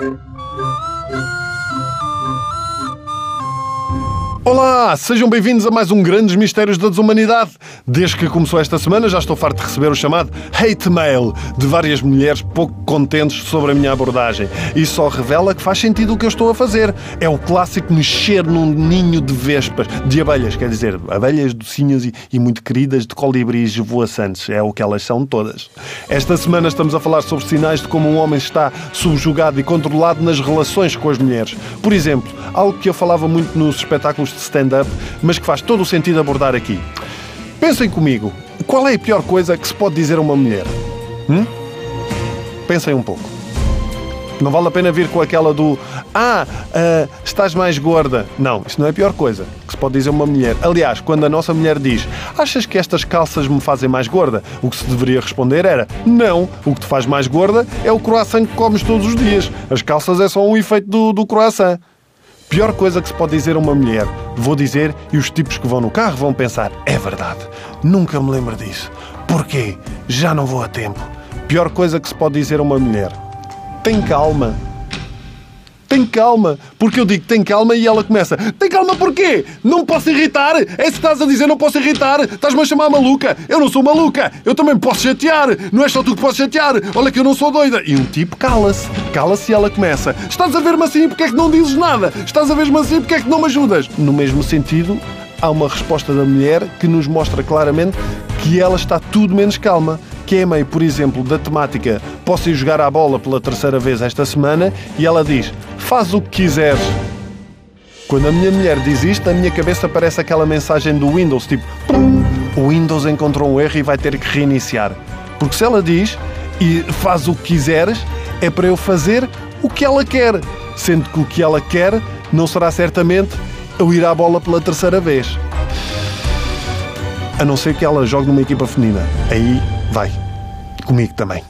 Thank you. Olá, sejam bem-vindos a mais um Grandes Mistérios da Desumanidade. Desde que começou esta semana já estou farto de receber o chamado hate mail de várias mulheres pouco contentes sobre a minha abordagem. E só revela que faz sentido o que eu estou a fazer. É o clássico mexer num ninho de vespas, de abelhas, quer dizer, abelhas docinhas e, e muito queridas de colibris voaçantes. É o que elas são todas. Esta semana estamos a falar sobre sinais de como um homem está subjugado e controlado nas relações com as mulheres. Por exemplo, algo que eu falava muito nos espetáculos stand-up, mas que faz todo o sentido abordar aqui. Pensem comigo, qual é a pior coisa que se pode dizer a uma mulher? Hum? Pensem um pouco. Não vale a pena vir com aquela do Ah, uh, estás mais gorda. Não, isso não é a pior coisa que se pode dizer a uma mulher. Aliás, quando a nossa mulher diz Achas que estas calças me fazem mais gorda? O que se deveria responder era Não, o que te faz mais gorda é o croissant que comes todos os dias. As calças é só um efeito do, do croissant. Pior coisa que se pode dizer a uma mulher, vou dizer, e os tipos que vão no carro vão pensar: é verdade, nunca me lembro disso. Porquê? Já não vou a tempo. Pior coisa que se pode dizer a uma mulher: tem calma. Tem calma, porque eu digo tem calma e ela começa Tem calma porquê? Não posso irritar? É se estás a dizer não posso irritar? Estás-me a chamar maluca? Eu não sou maluca, eu também posso chatear Não é só tu que podes chatear, olha que eu não sou doida E um tipo cala-se, cala-se e ela começa Estás a ver-me assim, porque é que não dizes nada? Estás a ver-me assim, porque é que não me ajudas? No mesmo sentido, há uma resposta da mulher que nos mostra claramente que ela está tudo menos calma que é meio, por exemplo, da temática Posso ir jogar à bola pela terceira vez esta semana e ela diz Faz o que quiseres. Quando a minha mulher diz isto, a minha cabeça parece aquela mensagem do Windows, tipo! O Windows encontrou um erro e vai ter que reiniciar. Porque se ela diz e faz o que quiseres, é para eu fazer o que ela quer. Sendo que o que ela quer não será certamente eu ir à bola pela terceira vez. A não ser que ela jogue numa equipa feminina. Aí vai. Comigo também.